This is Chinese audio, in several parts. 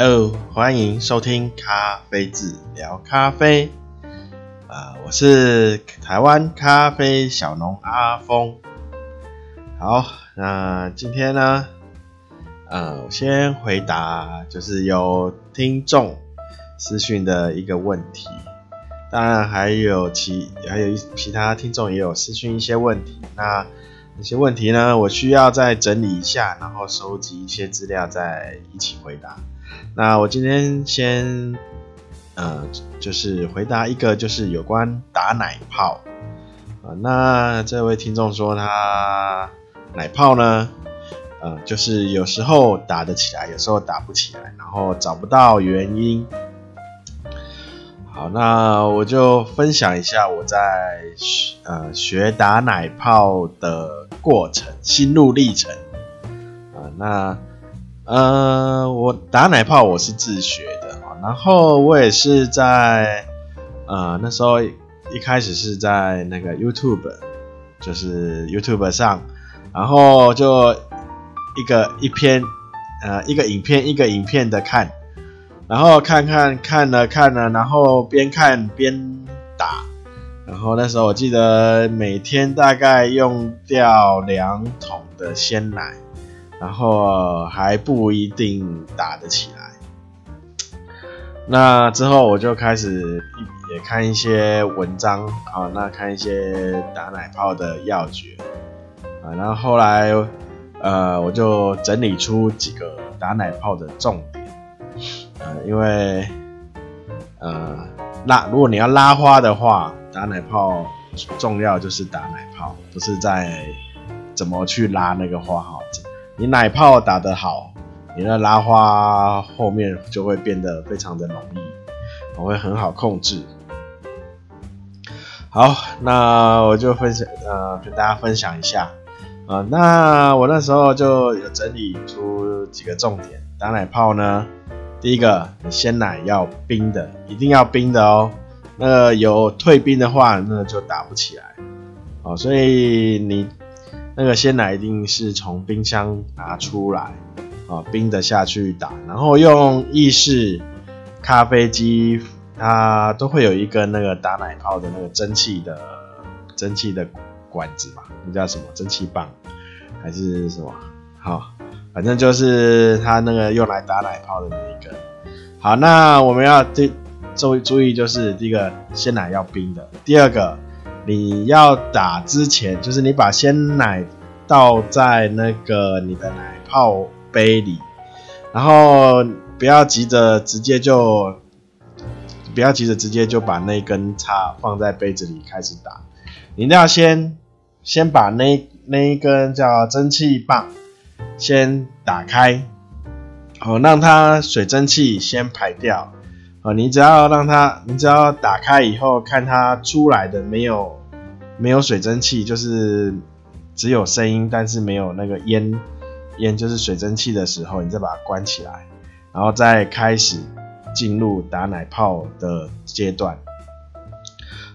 Hello，欢迎收听咖啡志聊咖啡。啊、我是台湾咖啡小农阿峰。好，那今天呢，呃，我先回答就是有听众私讯的一个问题，当然还有其还有其他听众也有私讯一些问题。那那些问题呢，我需要再整理一下，然后收集一些资料，再一起回答。那我今天先，呃，就是回答一个，就是有关打奶泡、那这位听众说他奶泡呢，呃，就是有时候打得起来，有时候打不起来，然后找不到原因。好，那我就分享一下我在呃学打奶泡的过程、心路历程啊、那。呃，我打奶泡我是自学的，然后我也是在呃那时候一开始是在那个 YouTube，就是 YouTube 上，然后就一个一篇呃一个影片一个影片的看，然后看看看了看了，然后边看边打，然后那时候我记得每天大概用掉两桶的鲜奶。然后还不一定打得起来。那之后我就开始也看一些文章啊，那看一些打奶泡的要诀啊，然后后来呃我就整理出几个打奶泡的重点，呃，因为呃拉如果你要拉花的话，打奶泡重要就是打奶泡，不是在怎么去拉那个花哈。你奶泡打得好，你的拉花后面就会变得非常的容易，我会很好控制。好，那我就分享呃跟大家分享一下啊、那我那时候就有整理出几个重点。打奶泡呢，第一个，你鲜奶要冰的，一定要冰的哦。那有退冰的话，那就打不起来。哦，所以你。那个鲜奶一定是从冰箱拿出来，啊，冰的下去打，然后用意式咖啡机，它都会有一个那个打奶泡的那个蒸汽的蒸汽的管子嘛，那叫什么蒸汽棒还是什么？好，反正就是它那个用来打奶泡的那一个。好，那我们要注注注意，就是第一个鲜奶要冰的，第二个。你要打之前，就是你把鲜奶倒在那个你的奶泡杯里，然后不要急着直接就，不要急着直接就把那根叉放在杯子里开始打，你一定要先先把那那一根叫蒸汽棒先打开，好，让它水蒸气先排掉，好，你只要让它，你只要打开以后看它出来的没有。没有水蒸气，就是只有声音，但是没有那个烟，烟就是水蒸气的时候，你再把它关起来，然后再开始进入打奶泡的阶段。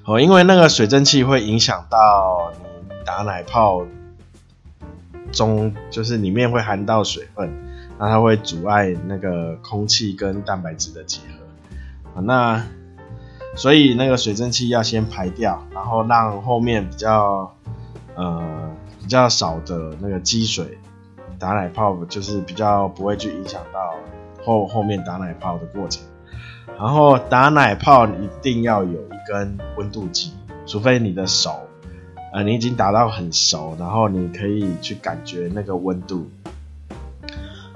哦，因为那个水蒸气会影响到你打奶泡中，就是里面会含到水分，那它会阻碍那个空气跟蛋白质的结合。那所以那个水蒸气要先排掉，然后让后面比较呃比较少的那个积水打奶泡，就是比较不会去影响到后后面打奶泡的过程。然后打奶泡一定要有一根温度计，除非你的手呃你已经打到很熟，然后你可以去感觉那个温度。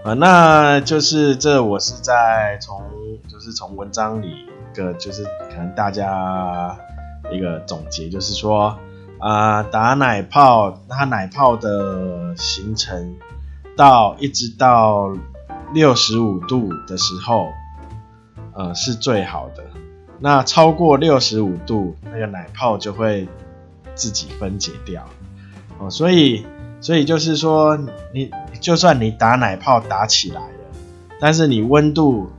呃，那就是这我是在从就是从文章里。个就是可能大家一个总结，就是说啊、打奶泡，它奶泡的形成到一直到六十五度的时候，呃，是最好的。那超过六十五度，那个奶泡就会自己分解掉。哦、所以，所以就是说，你就算你打奶泡打起来了，但是你温度。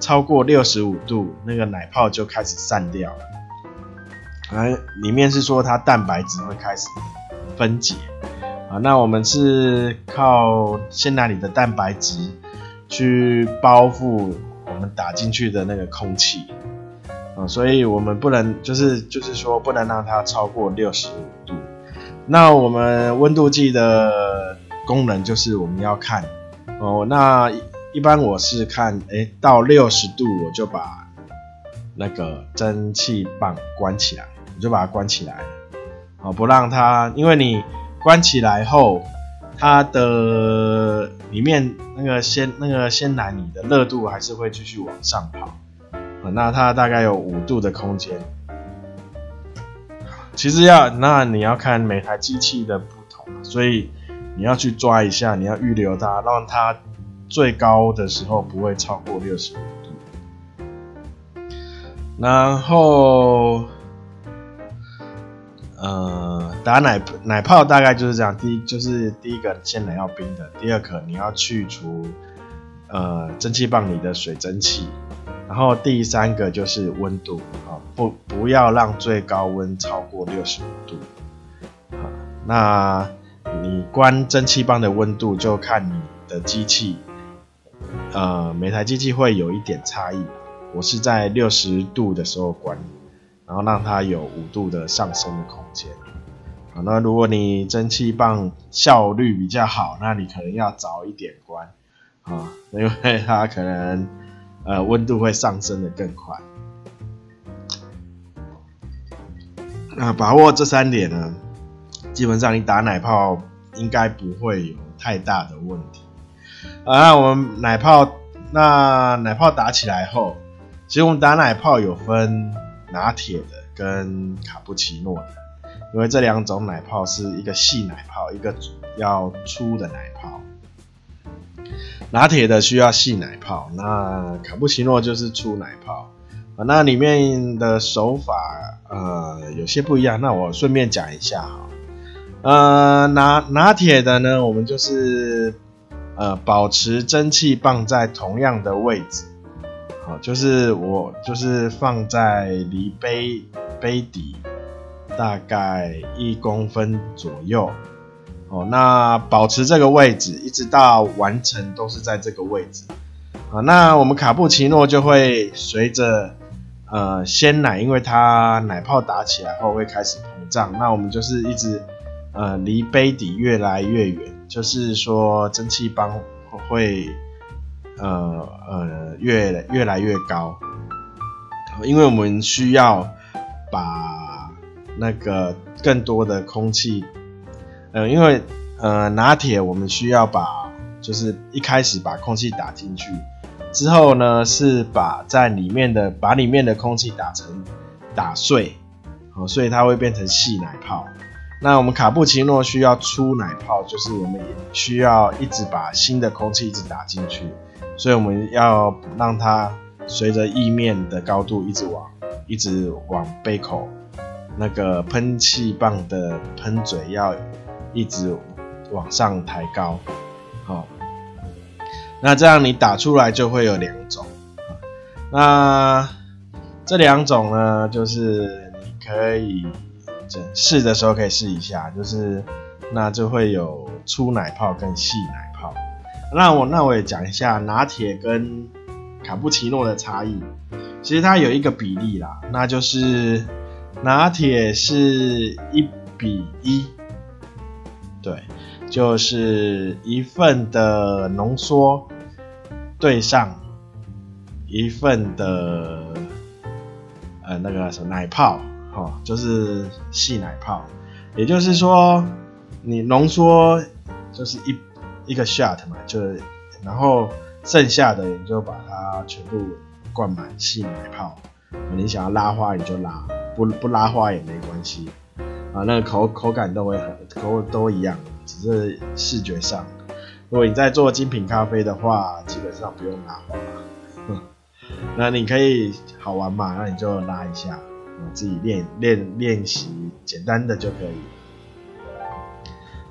超过六十五度，那个奶泡就开始散掉了。啊，里面是说它蛋白质会开始分解啊。那我们是靠鲜奶里的蛋白质去包覆我们打进去的那个空气啊，所以我们不能就是就是说不能让它超过六十五度。那我们温度计的功能就是我们要看哦，那一般我是看诶到六十度我就把那个蒸汽棒关起来，我就把它关起来，好不让它，因为你关起来后。它的里面那个鲜那个鲜奶，你的热度还是会继续往上跑，啊，那它大概有五度的空间。其实要那你要看每台机器的不同，所以你要去抓一下，你要预留它，让它最高的时候不会超过六十五度。然后，呃。打奶奶泡大概就是这样，第一就是第一个先奶要冰的，第二个你要去除呃蒸汽棒里的水蒸气，然后第三个就是温度啊，不不要让最高温超过六十五度啊。那你关蒸汽棒的温度就看你的机器，呃每台机器会有一点差异，我是在六十度的时候关，然后让它有五度的上升的空间。啊那如果你蒸汽棒效率比较好，那你可能要早一点关啊，因为它可能呃温度会上升的更快。那把握这三点呢，基本上你打奶泡应该不会有太大的问题。啊，我们奶泡，那奶泡打起来后，其实我们打奶泡有分拿铁的跟卡布奇诺的。因为这两种奶泡是一个细奶泡，一个要粗的奶泡。拿铁的需要细奶泡，那卡布奇诺就是粗奶泡。啊，那里面的手法呃有些不一样，那我顺便讲一下哈。呃，拿拿铁的呢，我们就是呃保持蒸汽棒在同样的位置，好，就是我就是放在离杯杯底。大概一公分左右，哦，那保持这个位置，一直到完成都是在这个位置，啊，那我们卡布奇诺就会随着呃鲜奶，因为它奶泡打起来后会开始膨胀，那我们就是一直呃离杯底越来越远，就是说蒸汽棒会呃呃越越来越高，因为我们需要把那个更多的空气，呃，因为呃拿铁我们需要把就是一开始把空气打进去，之后呢是把在里面的把里面的空气打成打碎，哦，所以它会变成细奶泡。那我们卡布奇诺需要出奶泡，就是我们也需要一直把新的空气一直打进去，所以我们要让它随着意面的高度一直往一直往杯口。那个喷气棒的喷嘴要一直往上抬高，好，那这样你打出来就会有两种，那这两种呢，就是你可以试的时候可以试一下，就是那就会有粗奶泡跟细奶泡。那我那我也讲一下拿铁跟卡布奇诺的差异，其实它有一个比例啦，那就是。拿铁是一比一，对，就是一份的浓缩对上一份的呃那个什么奶泡，哦，就是细奶泡，也就是说你浓缩就是一一个 shot 嘛，就然后剩下的你就把它全部灌满细奶泡，你想要拉花你就拉。不不拉花也没关系啊，那个口口感都会很口都一样，只是视觉上。如果你在做精品咖啡的话，基本上不用拉花。那你可以好玩嘛，那你就拉一下，自己练练练习简单的就可以。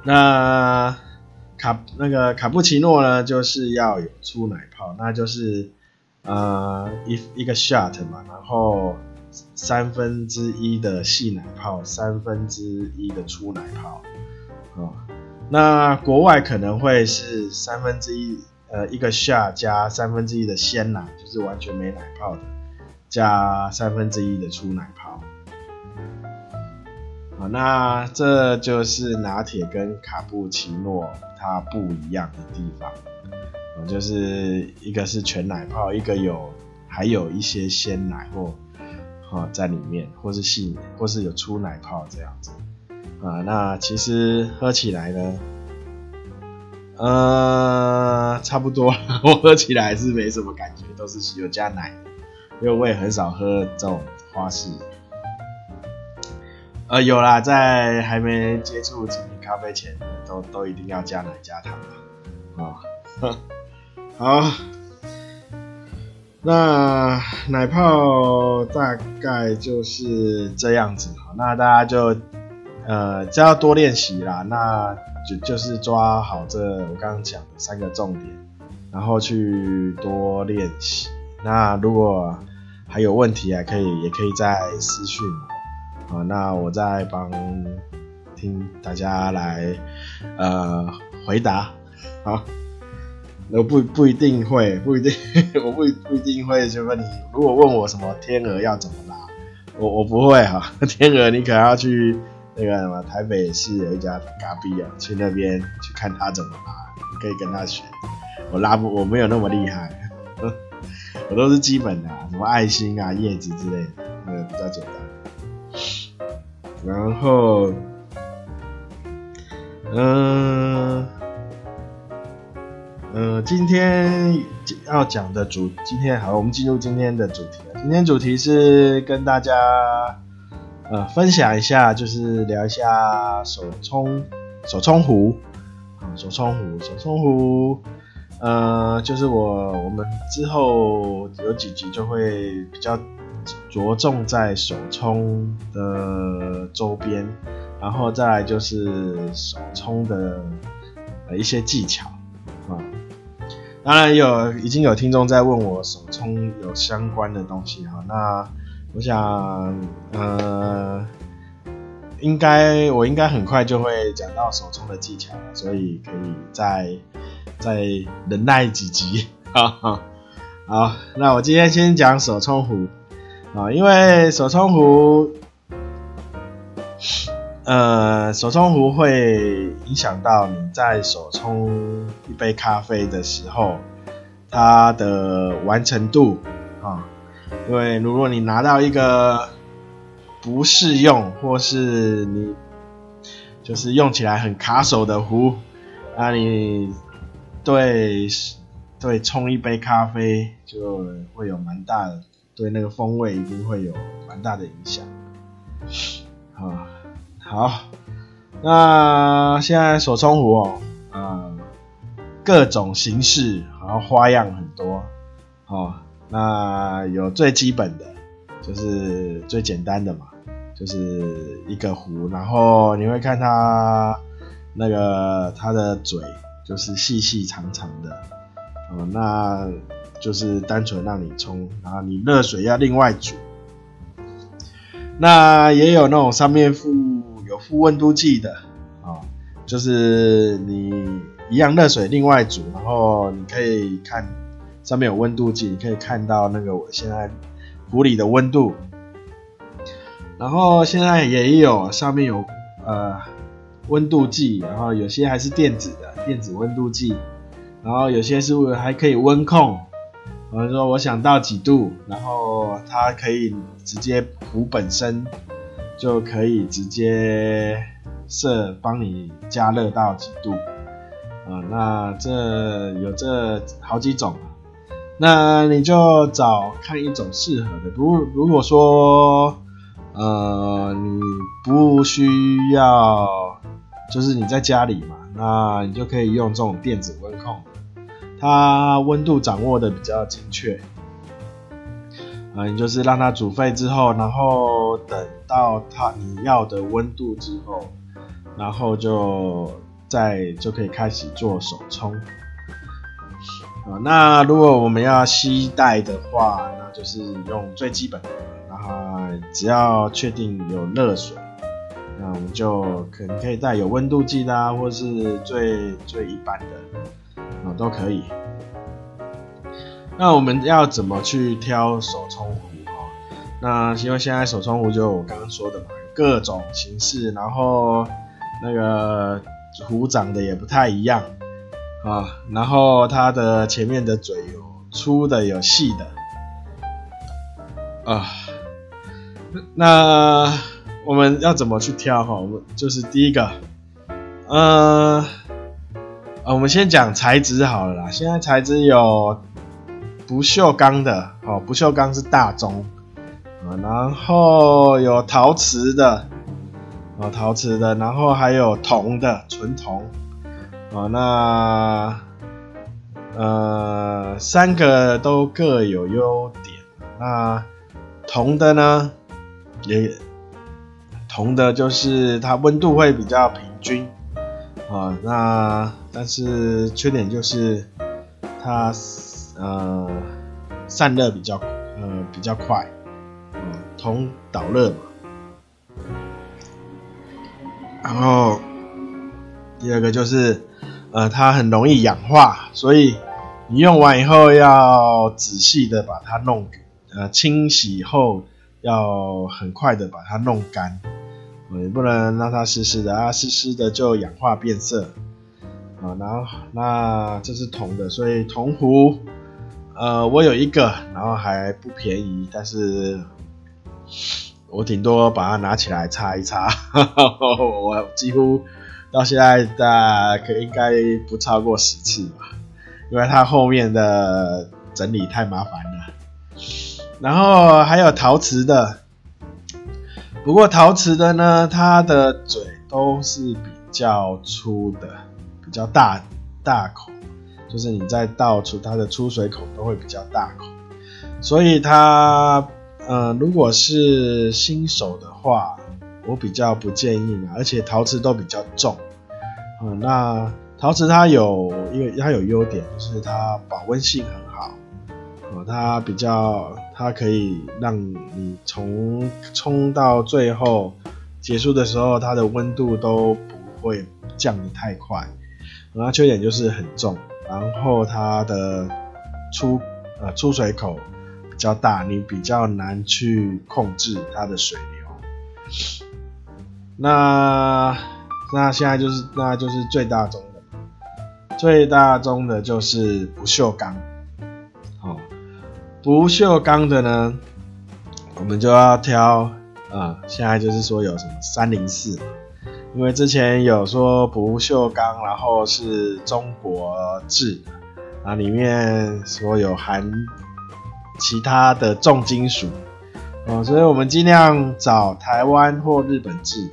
那卡那个卡布奇诺呢，就是要有粗奶泡，那就是呃一一个 shot 嘛，然后。三分之一的细奶泡，三分之一的粗奶泡，哦，那国外可能会是三分之一呃一个 shot 加三分之一的鲜奶，就是完全没奶泡的，加三分之一的粗奶。好，那这就是拿铁跟卡布奇诺它不一样的地方，就是一个是全奶泡，一个有还有一些鲜奶或啊在里面，或是细，或是有粗奶泡这样子啊。那其实喝起来呢，呃，差不多，我喝起来是没什么感觉，都是有加奶，因为我也很少喝这种花式。呃，有啦，在还没接触精品咖啡前，都都一定要加奶加糖啊。好，那奶泡大概就是这样子。好，那大家就呃，就要多练习啦。那就就是抓好这我刚刚讲的三个重点，然后去多练习。那如果还有问题啊，可以也可以再私讯我。啊，那我再帮听大家来呃回答，好，我不不一定会，不一定，我不不一定会就问你，如果问我什么天鹅要怎么拉，我我不会哈，天鹅你可要去那个什么台北市有一家咖啡啊，去那边去看他怎么拉，你可以跟他学，我拉不我没有那么厉害，我都是基本的，什么爱心啊叶子之类的，那个比较简单。然后，嗯，嗯，今天要讲的主，今天好，我们进入今天的主题。今天主题是跟大家呃分享一下，就是聊一下手冲手冲壶，啊，手冲壶，手冲壶，呃，就是我我们之后有几集就会比较。着重在手冲的周边，然后再来就是手冲的呃一些技巧啊。当然有已经有听众在问我手冲有相关的东西哈，那我想呃应该我应该很快就会讲到手冲的技巧，所以可以再再忍耐几集。哈哈。好，那我今天先讲手冲壶。啊，因为手冲壶，呃，手冲壶会影响到你在手冲一杯咖啡的时候，它的完成度啊。因为如果你拿到一个不适用，或是你就是用起来很卡手的壶，那你对对冲一杯咖啡就会有蛮大的。对那个风味一定会有蛮大的影响。啊，好，那现在手冲壶哦，啊，各种形式，然后花样很多。哦，那有最基本的，就是最简单的嘛，就是一个壶，然后你会看它那个它的嘴，就是细细长长的。哦，那。就是单纯让你冲，然后你热水要另外煮。那也有那种上面附有附温度计的啊，就是你一样热水另外煮，然后你可以看上面有温度计，你可以看到那个我现在壶里的温度。然后现在也有上面有呃温度计，然后有些还是电子的电子温度计，然后有些是还可以温控。我说我想到几度，然后它可以直接壶本身就可以直接设帮你加热到几度啊？那这有这好几种，那你就找看一种适合的。如如果说呃你不需要，就是你在家里嘛，那你就可以用这种电子温控。它温度掌握的比较精确，啊，你就是让它煮沸之后，然后等到它你要的温度之后，然后就再就可以开始做手冲。啊，那如果我们要吸带的话，那就是用最基本的，然后只要确定有热水，那我们就可能可以带有温度计啦，或是最最一般的。都可以那我们要怎么去挑手冲壶哦？那因为现在手冲壶就我刚刚说的嘛，各种形式，然后那个壶长得也不太一样啊，然后它的前面的嘴有粗的有细的啊。那我们要怎么去挑哈？我们就是第一个，呃，啊，我们先讲材质好了啦。现在材质有。不锈钢的哦，不锈钢是大宗啊，然后有陶瓷的哦，陶瓷的，然后还有铜的，纯铜啊，那呃三个都各有优点。那铜的呢，也铜的就是它温度会比较平均啊，那但是缺点就是它。呃，散热比较呃比较快，呃，铜导热嘛。然后第二个就是呃它很容易氧化，所以你用完以后要仔细的把它弄呃清洗后要很快的把它弄干，也不能让它湿湿的啊，湿湿的就氧化变色啊。然后那这是铜的，所以铜壶。呃，我有一个，然后还不便宜，但是我顶多把它拿起来擦一擦，呵 呵我几乎到现在大概应该不超过十次吧，因为它后面的整理太麻烦了。然后还有陶瓷的，不过陶瓷的呢，它的嘴都是比较粗的，比较大大口。就是你在倒出它的出水口都会比较大口，所以它，呃，如果是新手的话，我比较不建议嘛。而且陶瓷都比较重，嗯、那陶瓷它有，因为它有优点，就是它保温性很好，呃，它比较，它可以让你从冲到最后结束的时候，它的温度都不会降得太快。然后缺点就是很重。然后它的出呃出水口比较大，你比较难去控制它的水流。那那现在就是那就是最大宗的，最大宗的就是不锈钢。不锈钢的呢，我们就要挑啊、现在就是说有什么三零四。因为之前有说不锈钢，然后是中国制啊，里面说有含其他的重金属，哦，所以我们尽量找台湾或日本制，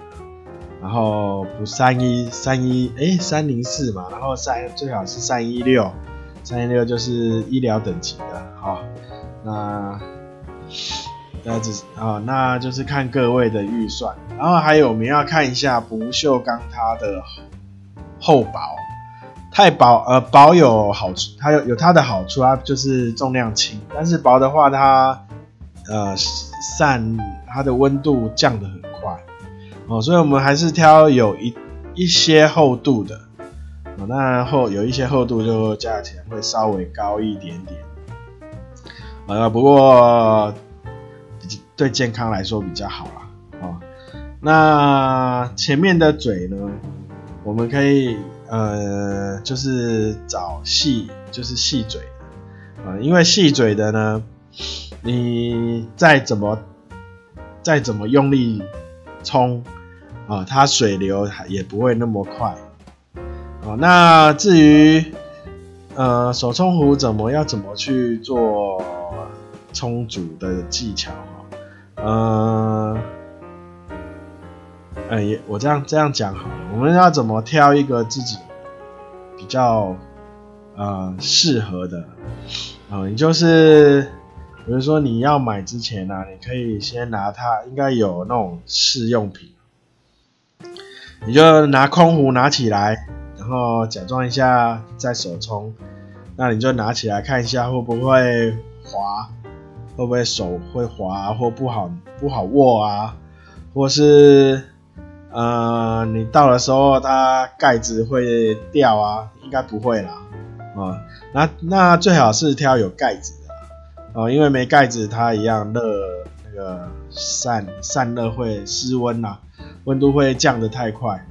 然后不三一三一哎三零四嘛，然后三最好是三一六，三一六就是医疗等级的，好，那。那只是啊，那就是看各位的预算，然后还有我们要看一下不锈钢它的厚薄，太薄呃薄有好处，它有有它的好处，它就是重量轻，但是薄的话它呃散它的温度降得很快。哦，所以我们还是挑有一一些厚度的，哦，那厚有一些厚度就价钱会稍微高一点点，呃不过。对健康来说比较好啦，哦，那前面的嘴呢，我们可以呃，就是找细，就是细嘴的，啊，因为细嘴的呢，你再怎么再怎么用力冲，啊，它水流也不会那么快，啊，那至于呃手冲壶怎么要怎么去做充足的技巧？呃，哎、欸，我这样这样讲好了。我们要怎么挑一个自己比较呃适合的啊、呃？你就是比如说你要买之前呢、啊，你可以先拿它，应该有那种试用品，你就拿空壶拿起来，然后假装一下在手冲，那你就拿起来看一下会不会滑。会不会手会滑或不好不好握啊？或是呃，你倒的时候它盖子会掉啊？应该不会啦，啊、那那最好是挑有盖子的哦，因为没盖子它一样热，那个散散热会失温呐，温度会降得太快。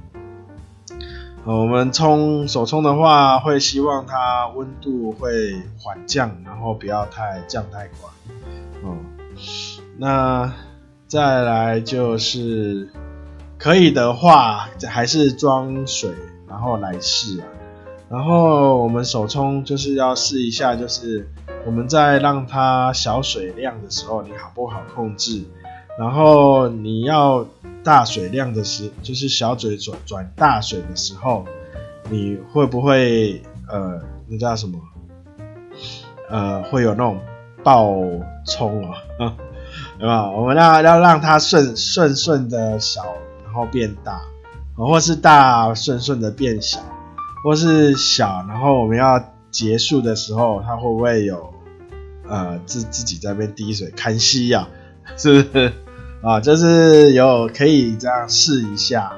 我们冲手冲的话，会希望它温度会缓降，然后不要太降太快。哦，那再来就是可以的话，还是装水，然后来试啊。然后我们手冲就是要试一下，就是我们在让它小水量的时候，你好不好控制？然后你要大水量的时，就是小嘴转转大水的时候，你会不会呃，那叫什么？呃，会有那种爆冲啊，对吧？我们要要让它顺顺顺的小，然后变大，或是大顺顺的变小。或是小，然后我们要结束的时候，它会不会有呃自自己在那边滴水看戏呀？是不是啊？就是有可以这样试一下，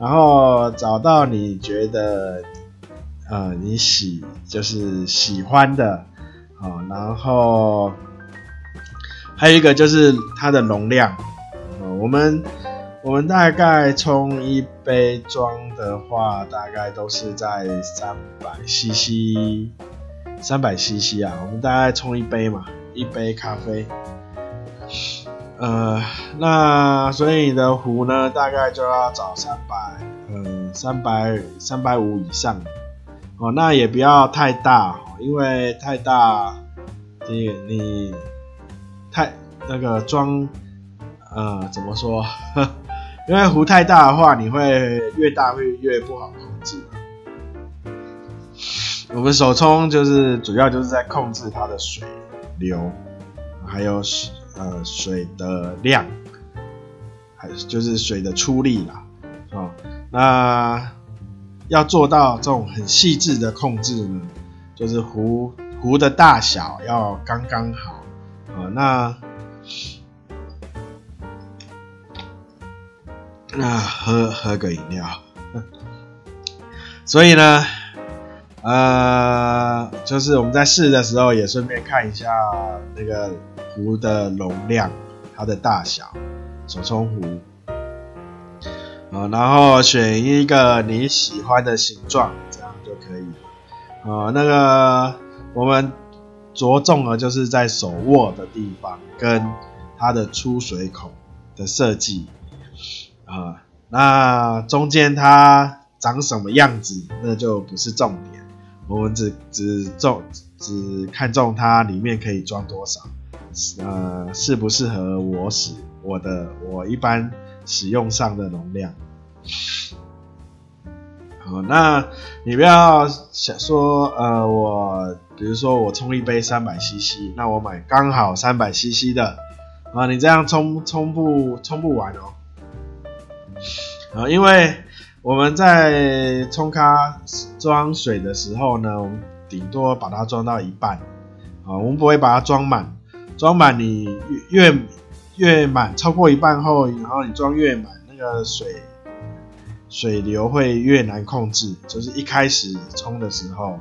然后找到你觉得呃你喜就是喜欢的啊，然后还有一个就是它的容量啊，我们。我们大概冲一杯装的话，大概都是在三百 CC，三百 CC 啊。我们大概冲一杯嘛，一杯咖啡。呃，那所以你的壶呢，大概就要找三百，嗯，三百三百五以上。哦，那也不要太大，因为太大，你你太那个装，呃，怎么说？因为壶太大的话，你会越大会越不好控制。我们手冲就是主要就是在控制它的水流，还有水呃水的量，还就是水的出力啦。哦，那要做到这种很细致的控制呢，就是壶壶的大小要刚刚好。啊，那。那喝喝个饮料，所以呢，呃，就是我们在试的时候也顺便看一下那个壶的容量，它的大小，手冲壶，啊，然后选一个你喜欢的形状，这。呃，那个我们着重的就是在手握的地方跟它的出水口的设计。啊、那中间它长什么样子，那就不是重点。我们只只重只看重它里面可以装多少，呃，适不适合我使我的我一般使用上的容量。好，那你不要想说，呃，我比如说我冲一杯三百 CC，那我买刚好三百 CC 的，啊，你这样冲冲不冲不完哦。啊，因为我们在冲咖装水的时候呢，我们顶多把它装到一半，啊，我们不会把它装满。装满你越越满，超过一半后，然后你装越满，那个水水流会越难控制，就是一开始冲的时候，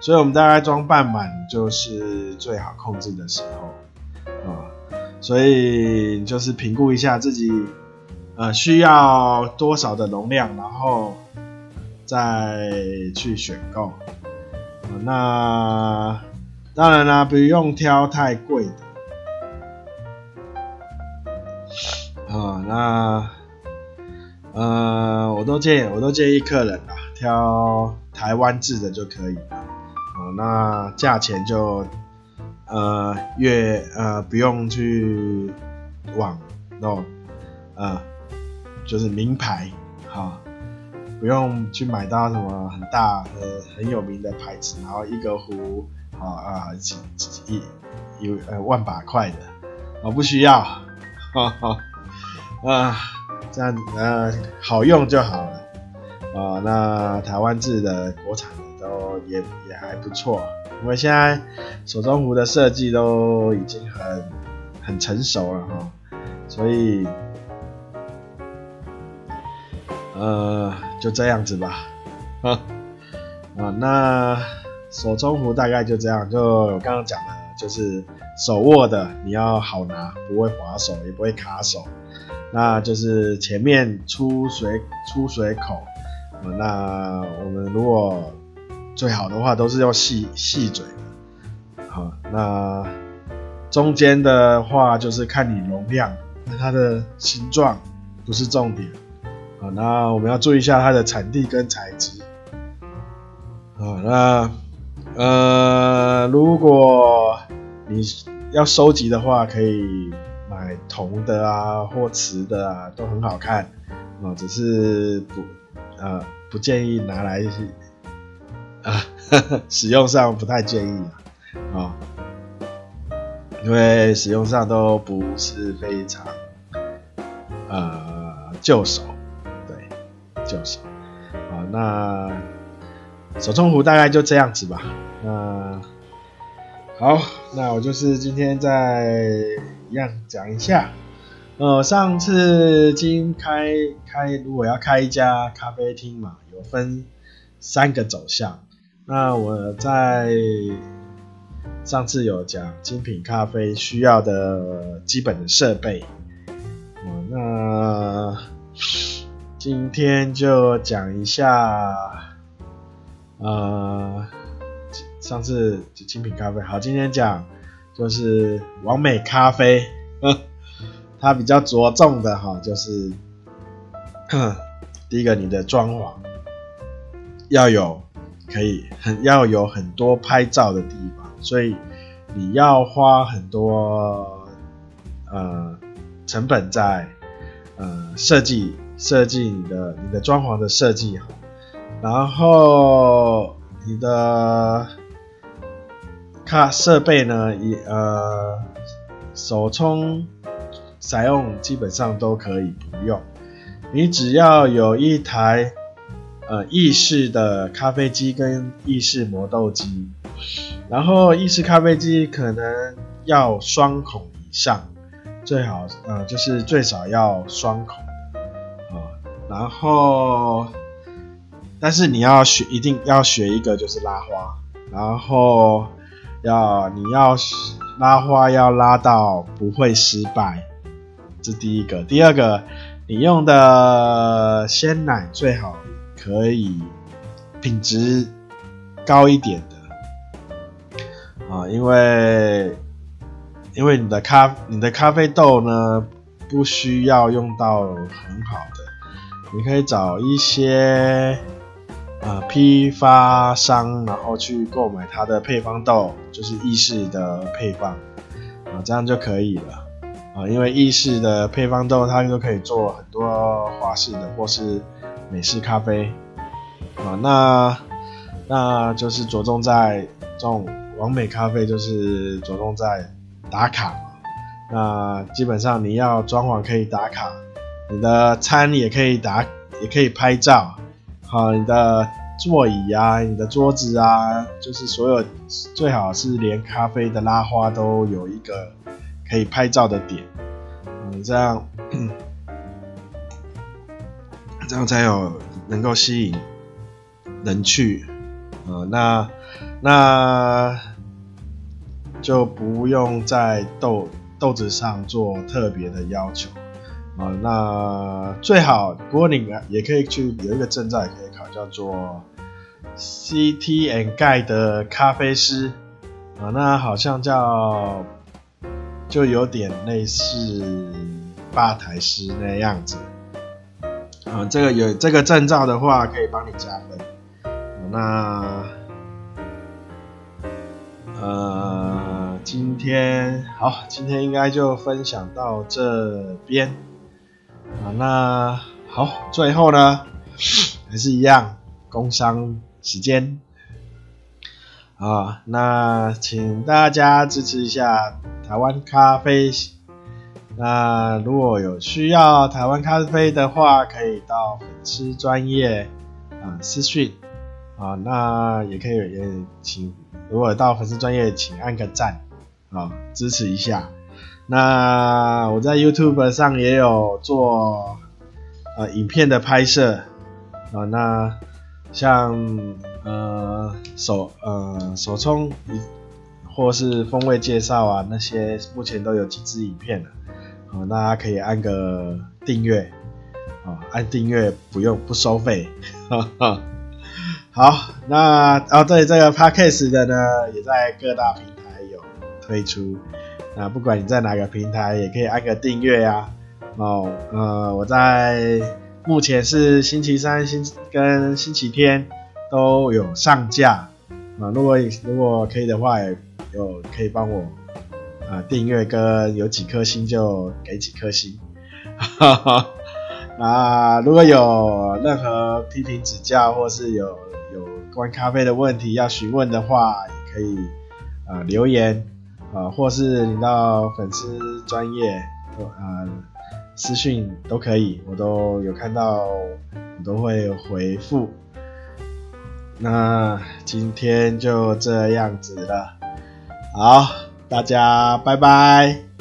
所以我们大概装半满就是最好控制的时候，啊，所以就是评估一下自己。呃，需要多少的容量，然后再去选购。呃，那当然啦，不用挑太贵的。啊，那呃，我都建议，我都建议客人啊，挑台湾制的就可以了。啊，那价钱就呃越呃不用去往那种呃。就是名牌，哈，不用去买到什么很大、呃很有名的牌子，然后一个壶，啊啊几几一有呃万把块的，我不需要，哈哈，啊这样呃好用就好了，啊那台湾制的国产的都也也还不错，因为现在手中壶的设计都已经很很成熟了哈，所以。呃，就这样子吧，啊，啊，那手冲壶大概就这样，就我刚刚讲的，就是手握的，你要好拿，不会滑手，也不会卡手。那就是前面出水出水口，那我们如果最好的话都是要细细嘴的，好，那中间的话就是看你容量，那它的形状不是重点，好，那我们要注意一下它的产地跟材质，好，那呃，如果你要收集的话，可以。买铜的啊，或瓷的啊，都很好看啊，只是不呃不建议拿来啊使用上不太建议啊，啊，因 为使用上都不是非常呃就手，对，就手啊，那手冲壶大概就这样子吧，那好，那我就是今天在。一样讲一下，呃，上次经开开，如果要开一家咖啡厅嘛，有分三个走向。那我在上次有讲精品咖啡需要的基本的设备，哦，那今天就讲一下，呃，上次精品咖啡，好，今天讲。就是完美咖啡，它比较着重的哈，就是 第一个，你的装潢要有可以很要有很多拍照的地方，所以你要花很多呃成本在呃设计设计你的你的装潢的设计哈，然后你的。卡设备呢，也呃手冲采用基本上都可以不用，你只要有一台呃意式的咖啡机跟意式磨豆机，然后意式咖啡机可能要双孔以上，最好呃就是最少要双孔。啊，然后但是你要学一定要学一个就是拉花，然后。要你要拉花要拉到不会失败，这第一个。第二个，你用的鲜奶最好可以品质高一点的啊，因为因为你的咖你的咖啡豆呢不需要用到很好的，你可以找一些。呃，批发商然后去购买它的配方豆，就是意式的配方，啊，这样就可以了，啊，因为意式的配方豆它就可以做很多花式的或是美式咖啡，啊，那那就是着重在这种完美咖啡，就是着重在打卡嘛，那基本上你要装潢可以打卡，你的餐也可以打，也可以拍照。啊，你的座椅啊，你的桌子啊，就是所有最好是连咖啡的拉花都有一个可以拍照的点，嗯，这样 这样才有能够吸引人去，呃，那那就不用在豆豆子上做特别的要求。啊，那最好，不过你也可以去有一个证照也可以，叫做 CT and Guy 的咖啡师啊，那好像叫就有点类似吧台师那样子啊，这个有这个证照的话，可以帮你加分。那呃，今天好，今天应该就分享到这边。啊，那好，最后呢，还是一样，工商时间啊，那请大家支持一下台湾咖啡。那如果有需要台湾咖啡的话，可以到粉丝专业啊私讯啊，那也可以也请，如果到粉丝专业，请按个赞啊，支持一下。那我在 YouTube 上也有做呃影片的拍摄啊，那像呃手呃手冲或是风味介绍啊，那些目前都有几支影片了，好，大家可以按个订阅，啊，按订阅不用不收费，哈哈。好，那啊对，这个 Podcast 的呢，也在各大平台有推出，那不管你在哪个平台，也可以按个订阅呀。哦，呃，我在目前是星期三、星跟星期天都有上架。啊，如果如果可以的话，也有可以帮我啊订阅跟有几颗星就给几颗星，那如果有任何批评指教或是有有关咖啡的问题要询问的话，也可以啊留言啊，或是你到粉丝专业啊私讯都可以，我都有看到，我都会回复。那今天就这样子了，好，大家拜拜。